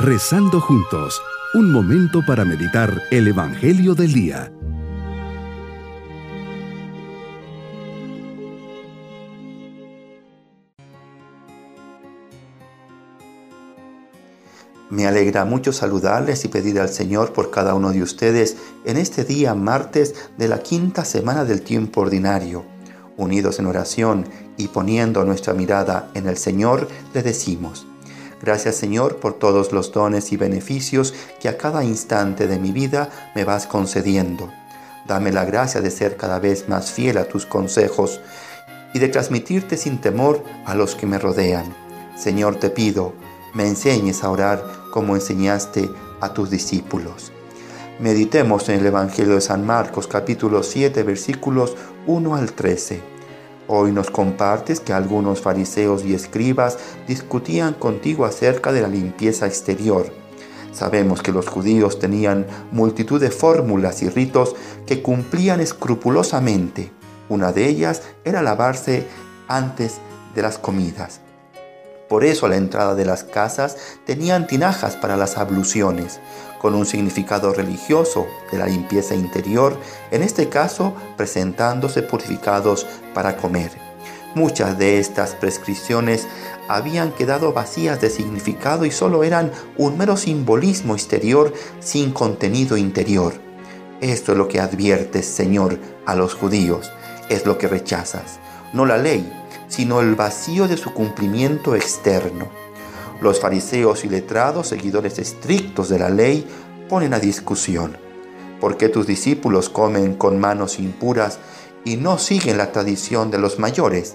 Rezando juntos, un momento para meditar el Evangelio del Día. Me alegra mucho saludarles y pedir al Señor por cada uno de ustedes en este día martes de la quinta semana del tiempo ordinario. Unidos en oración y poniendo nuestra mirada en el Señor, le decimos, Gracias Señor por todos los dones y beneficios que a cada instante de mi vida me vas concediendo. Dame la gracia de ser cada vez más fiel a tus consejos y de transmitirte sin temor a los que me rodean. Señor, te pido, me enseñes a orar como enseñaste a tus discípulos. Meditemos en el Evangelio de San Marcos capítulo 7 versículos 1 al 13. Hoy nos compartes que algunos fariseos y escribas discutían contigo acerca de la limpieza exterior. Sabemos que los judíos tenían multitud de fórmulas y ritos que cumplían escrupulosamente. Una de ellas era lavarse antes de las comidas. Por eso a la entrada de las casas tenían tinajas para las abluciones, con un significado religioso de la limpieza interior, en este caso presentándose purificados para comer. Muchas de estas prescripciones habían quedado vacías de significado y solo eran un mero simbolismo exterior sin contenido interior. Esto es lo que adviertes, Señor, a los judíos, es lo que rechazas, no la ley, sino el vacío de su cumplimiento externo. Los fariseos y letrados, seguidores estrictos de la ley, ponen a discusión. ¿Por qué tus discípulos comen con manos impuras y no siguen la tradición de los mayores?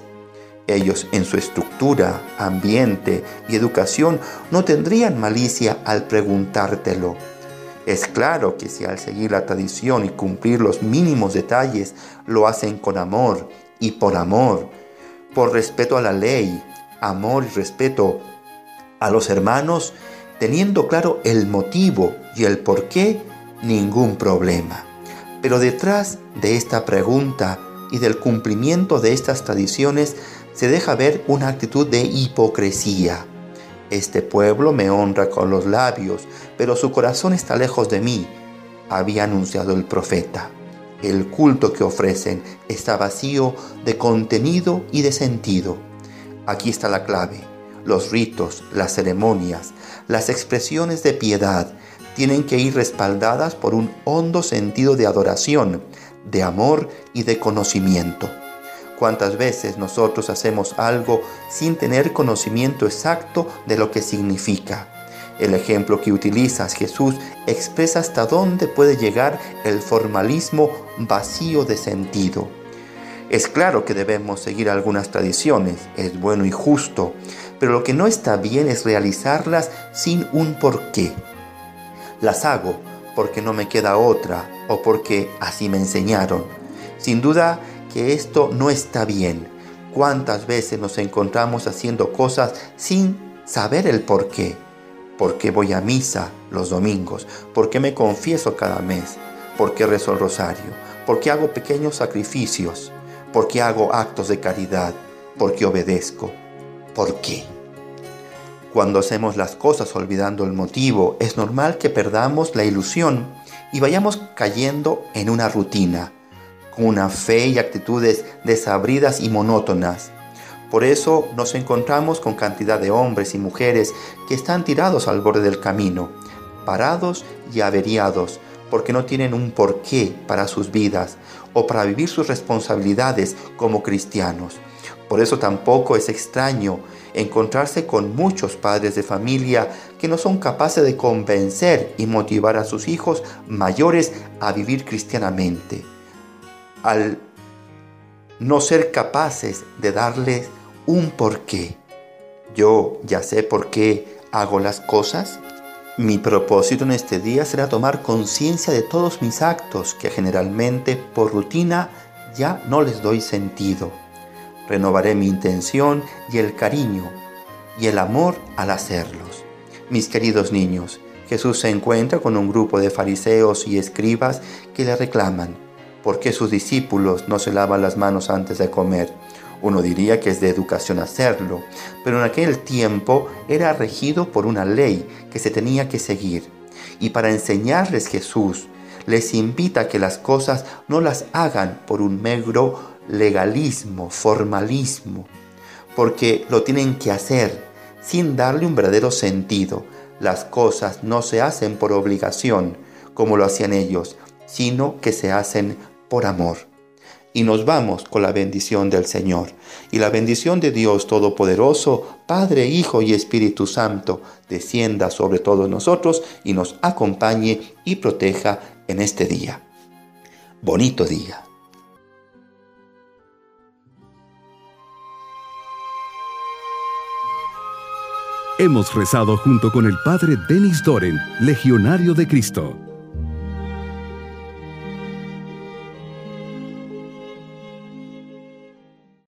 Ellos en su estructura, ambiente y educación no tendrían malicia al preguntártelo. Es claro que si al seguir la tradición y cumplir los mínimos detalles lo hacen con amor y por amor, por respeto a la ley, amor y respeto a los hermanos, teniendo claro el motivo y el por qué, ningún problema. Pero detrás de esta pregunta y del cumplimiento de estas tradiciones se deja ver una actitud de hipocresía. Este pueblo me honra con los labios, pero su corazón está lejos de mí, había anunciado el profeta. El culto que ofrecen está vacío de contenido y de sentido. Aquí está la clave. Los ritos, las ceremonias, las expresiones de piedad tienen que ir respaldadas por un hondo sentido de adoración, de amor y de conocimiento. ¿Cuántas veces nosotros hacemos algo sin tener conocimiento exacto de lo que significa? El ejemplo que utilizas, Jesús, expresa hasta dónde puede llegar el formalismo vacío de sentido. Es claro que debemos seguir algunas tradiciones, es bueno y justo, pero lo que no está bien es realizarlas sin un porqué. Las hago porque no me queda otra o porque así me enseñaron. Sin duda que esto no está bien. ¿Cuántas veces nos encontramos haciendo cosas sin saber el porqué? ¿Por qué voy a misa los domingos? ¿Por qué me confieso cada mes? ¿Por qué rezo el rosario? ¿Por qué hago pequeños sacrificios? ¿Por qué hago actos de caridad? ¿Por qué obedezco? ¿Por qué? Cuando hacemos las cosas olvidando el motivo, es normal que perdamos la ilusión y vayamos cayendo en una rutina, con una fe y actitudes desabridas y monótonas por eso nos encontramos con cantidad de hombres y mujeres que están tirados al borde del camino, parados y averiados, porque no tienen un porqué para sus vidas o para vivir sus responsabilidades como cristianos. Por eso tampoco es extraño encontrarse con muchos padres de familia que no son capaces de convencer y motivar a sus hijos mayores a vivir cristianamente. Al no ser capaces de darles un porqué. Yo ya sé por qué hago las cosas. Mi propósito en este día será tomar conciencia de todos mis actos que generalmente por rutina ya no les doy sentido. Renovaré mi intención y el cariño y el amor al hacerlos. Mis queridos niños, Jesús se encuentra con un grupo de fariseos y escribas que le reclaman, ¿por qué sus discípulos no se lavan las manos antes de comer? Uno diría que es de educación hacerlo, pero en aquel tiempo era regido por una ley que se tenía que seguir. Y para enseñarles Jesús, les invita a que las cosas no las hagan por un mero legalismo, formalismo, porque lo tienen que hacer sin darle un verdadero sentido. Las cosas no se hacen por obligación, como lo hacían ellos, sino que se hacen por amor. Y nos vamos con la bendición del Señor. Y la bendición de Dios Todopoderoso, Padre, Hijo y Espíritu Santo, descienda sobre todos nosotros y nos acompañe y proteja en este día. Bonito día. Hemos rezado junto con el Padre Denis Doren, Legionario de Cristo.